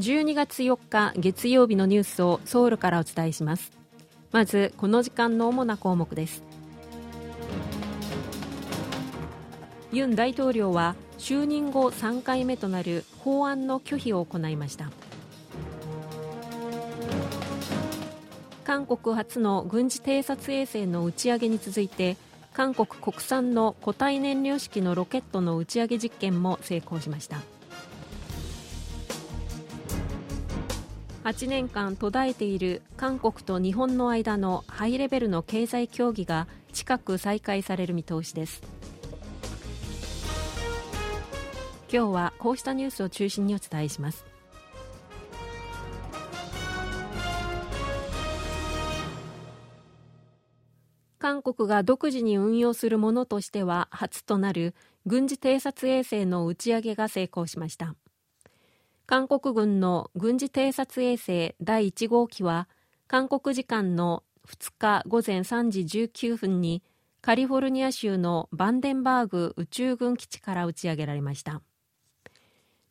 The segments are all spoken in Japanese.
12月4日月曜日のニュースをソウルからお伝えします。まずこの時間の主な項目です。ユン大統領は就任後3回目となる法案の拒否を行いました。韓国初の軍事偵察衛星の打ち上げに続いて韓国国産の固体燃料式のロケットの打ち上げ実験も成功しました。8年間途絶えている韓国と日本の間のハイレベルの経済協議が近く再開される見通しです。今日はこうしたニュースを中心にお伝えします。韓国が独自に運用するものとしては初となる軍事偵察衛星の打ち上げが成功しました。韓国軍の軍事偵察衛星第1号機は韓国時間の2日午前3時19分にカリフォルニア州のバンデンバーグ宇宙軍基地から打ち上げられました。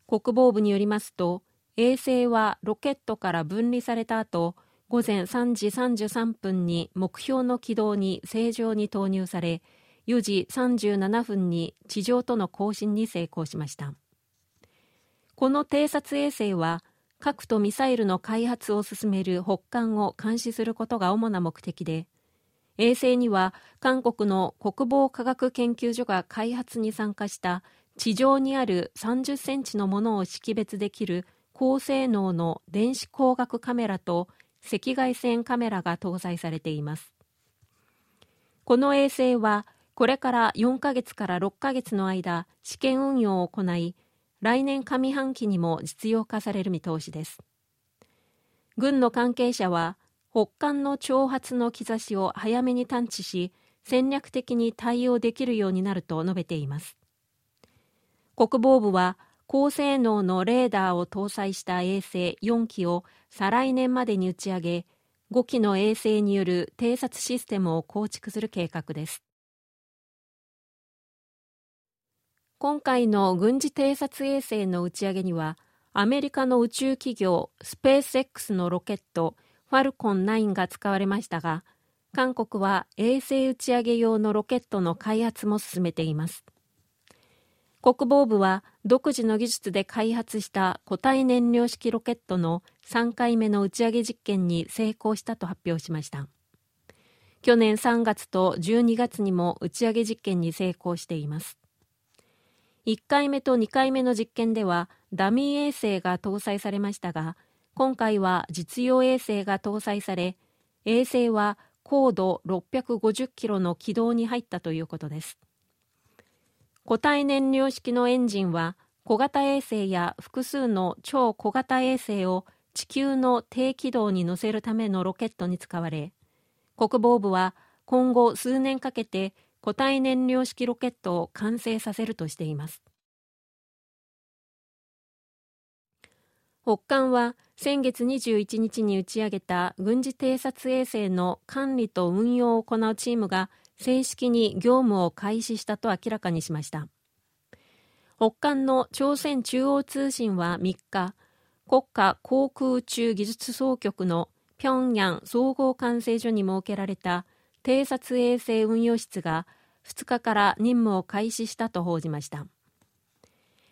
国防部によりますと衛星はロケットから分離された後午前3時33分に目標の軌道に正常に投入され4時37分に地上との交信に成功しました。この偵察衛星は核とミサイルの開発を進める北韓を監視することが主な目的で衛星には韓国の国防科学研究所が開発に参加した地上にある30センチのものを識別できる高性能の電子光学カメラと赤外線カメラが搭載されています。この衛星はこれから4ヶ月から6ヶ月の間試験運用を行い来年上半期にも実用化される見通しです。軍の関係者は北韓の挑発の兆しを早めに探知し戦略的に対応できるようになると述べています。国防部は高性能のレーダーを搭載した衛星4機を再来年までに打ち上げ5機の衛星による偵察システムを構築する計画です。今回の軍事偵察衛星の打ち上げにはアメリカの宇宙企業スペース X のロケットファルコン9が使われましたが韓国は衛星打ち上げ用のロケットの開発も進めています。国防部は独自の技術で開発した固体燃料式ロケットの3回目の打ち上げ実験に成功したと発表しました。去年3月と12月にも打ち上げ実験に成功しています。1回目と2回目の実験ではダミー衛星が搭載されましたが今回は実用衛星が搭載され衛星は高度650キロの軌道に入ったということです。固体燃料式のエンジンは小型衛星や複数の超小型衛星を地球の低軌道に乗せるためのロケットに使われ国防部は今後数年かけて固体燃料式ロケットを完成させるとしています。北韓は先月21日に打ち上げた軍事偵察衛星の管理と運用を行うチームが正式に業務を開始したと明らかにしました。北韓の朝鮮中央通信は3日国家航空宇宙技術総局の平壌総合管制所に設けられた偵察衛星運用室が2日から任務を開始したと報じました。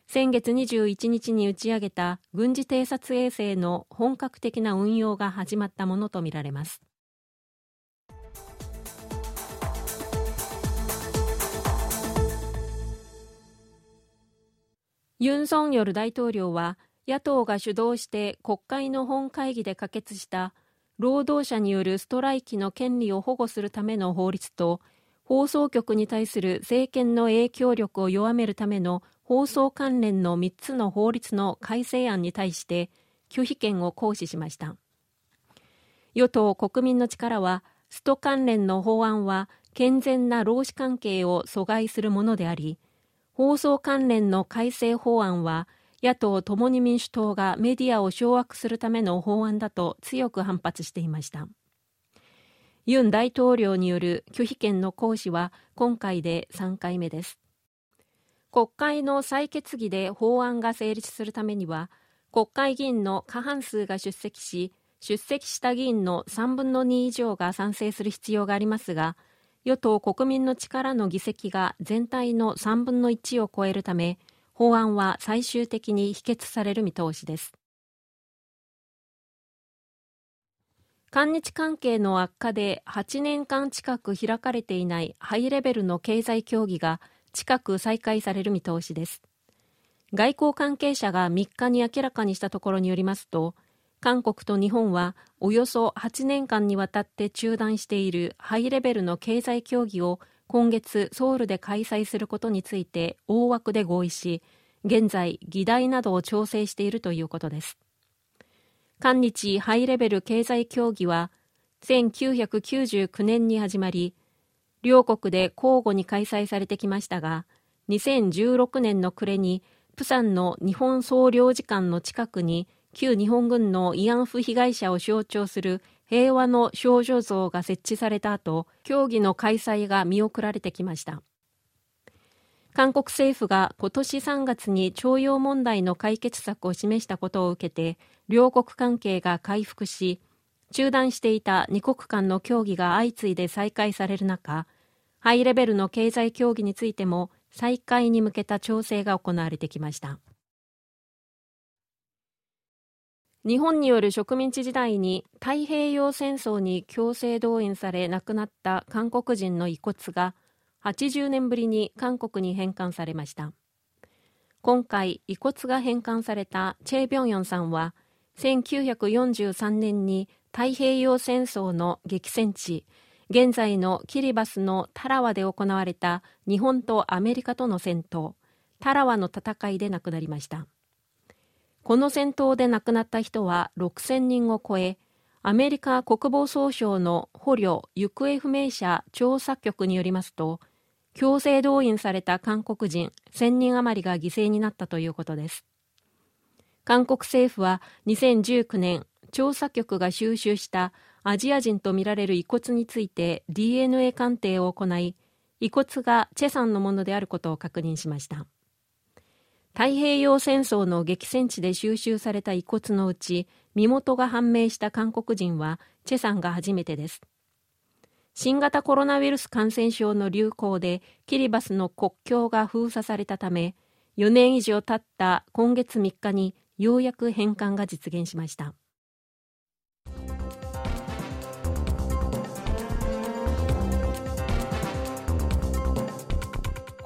先月21日に打ち上げた軍事偵察衛星の本格的な運用が始まったものとみられます。ユン・ソンヨル大統領は野党が主導して国会の本会議で可決した労働者によるストライキの権利を保護するための法律と放送局に対する政権の影響力を弱めるための放送関連の3つの法律の改正案に対して拒否権を行使しました。与党国民の力はスト関連の法案は健全な労使関係を阻害するものであり放送関連の改正法案は野党共に民主党がメディアを掌握するための法案だと強く反発していました。ユン大統領による拒否権の行使は今回で3回目です。国会の採決議で法案が成立するためには国会議員の過半数が出席し出席した議員の3分の2以上が賛成する必要がありますが与党国民の力の議席が全体の3分の1を超えるため法案は最終的に否決される見通しです。韓日関係の悪化で8年間近く開かれていないハイレベルの経済協議が近く再開される見通しです。外交関係者が3日に明らかにしたところによりますと韓国と日本はおよそ8年間にわたって中断しているハイレベルの経済協議を今月ソウルで開催することについて大枠で合意し現在議題などを調整しているということです。韓日ハイレベル経済協議は1999年に始まり両国で交互に開催されてきましたが2016年の暮れにプサンの日本総領事館の近くに旧日本軍の慰安婦被害者を象徴する平和の少女像が設置された後協議の開催が見送られてきました。韓国政府が今年3月に徴用問題の解決策を示したことを受けて両国関係が回復し中断していた2国間の協議が相次いで再開される中ハイレベルの経済協議についても再開に向けた調整が行われてきました。日本による植民地時代に太平洋戦争に強制動員され亡くなった韓国人の遺骨が80年ぶりに韓国に返還されました。今回遺骨が返還されたチェ・ビョンヨンさんは1943年に太平洋戦争の激戦地現在のキリバスのタラワで行われた日本とアメリカとの戦闘タラワの戦いで亡くなりました。この戦闘で亡くなった人は6000人を超えアメリカ国防総省の捕虜行方不明者調査局によりますと強制動員された韓国人1000人余りが犠牲になったということです。韓国政府は2019年調査局が収集したアジア人とみられる遺骨について DNA 鑑定を行い遺骨がチェさんのものであることを確認しました。太平洋戦争の激戦地で収集された遺骨のうち身元が判明した韓国人はチェさんが初めてです。新型コロナウイルス感染症の流行でキリバスの国境が封鎖されたため4年以上経った今月3日にようやく返還が実現しました。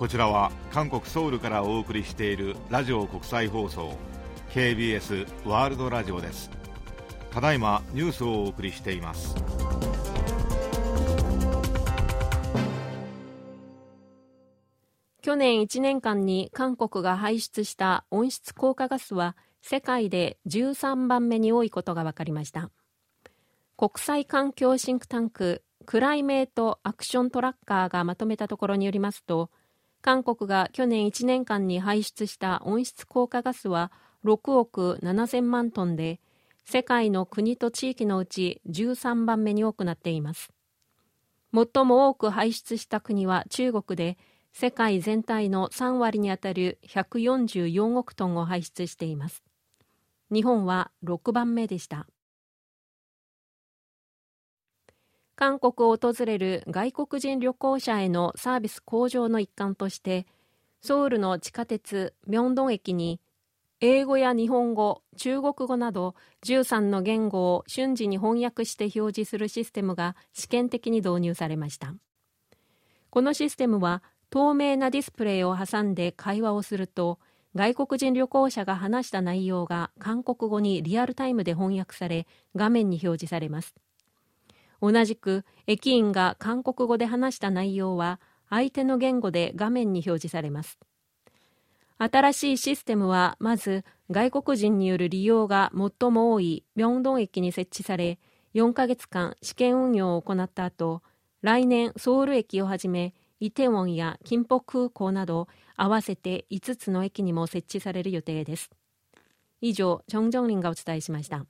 こちらは韓国ソウルからお送りしているラジオ国際放送 KBS ワールドラジオです。ただいまニュースをお送りしています。去年1年間に韓国が排出した温室効果ガスは世界で13番目に多いことが分かりました。国際環境シンクタンククライメートアクショントラッカーがまとめたところによりますと韓国が去年1年間に排出した温室効果ガスは6億7000万トンで世界の国と地域のうち13番目に多くなっています。最も多く排出した国は中国で世界全体の3割にあたる144億トンを排出しています。日本は6番目でした。韓国を訪れる外国人旅行者へのサービス向上の一環としてソウルの地下鉄明洞駅に英語や日本語中国語など13の言語を瞬時に翻訳して表示するシステムが試験的に導入されました。このシステムは透明なディスプレイを挟んで会話をすると外国人旅行者が話した内容が韓国語にリアルタイムで翻訳され画面に表示されます。同じく駅員が韓国語で話した内容は相手の言語で画面に表示されます。新しいシステムはまず外国人による利用が最も多い明洞駅に設置され4ヶ月間試験運用を行った後来年ソウル駅をはじめイテウォンや金浦空港など合わせて5つの駅にも設置される予定です。以上チョン・ジョンリンがお伝えしました。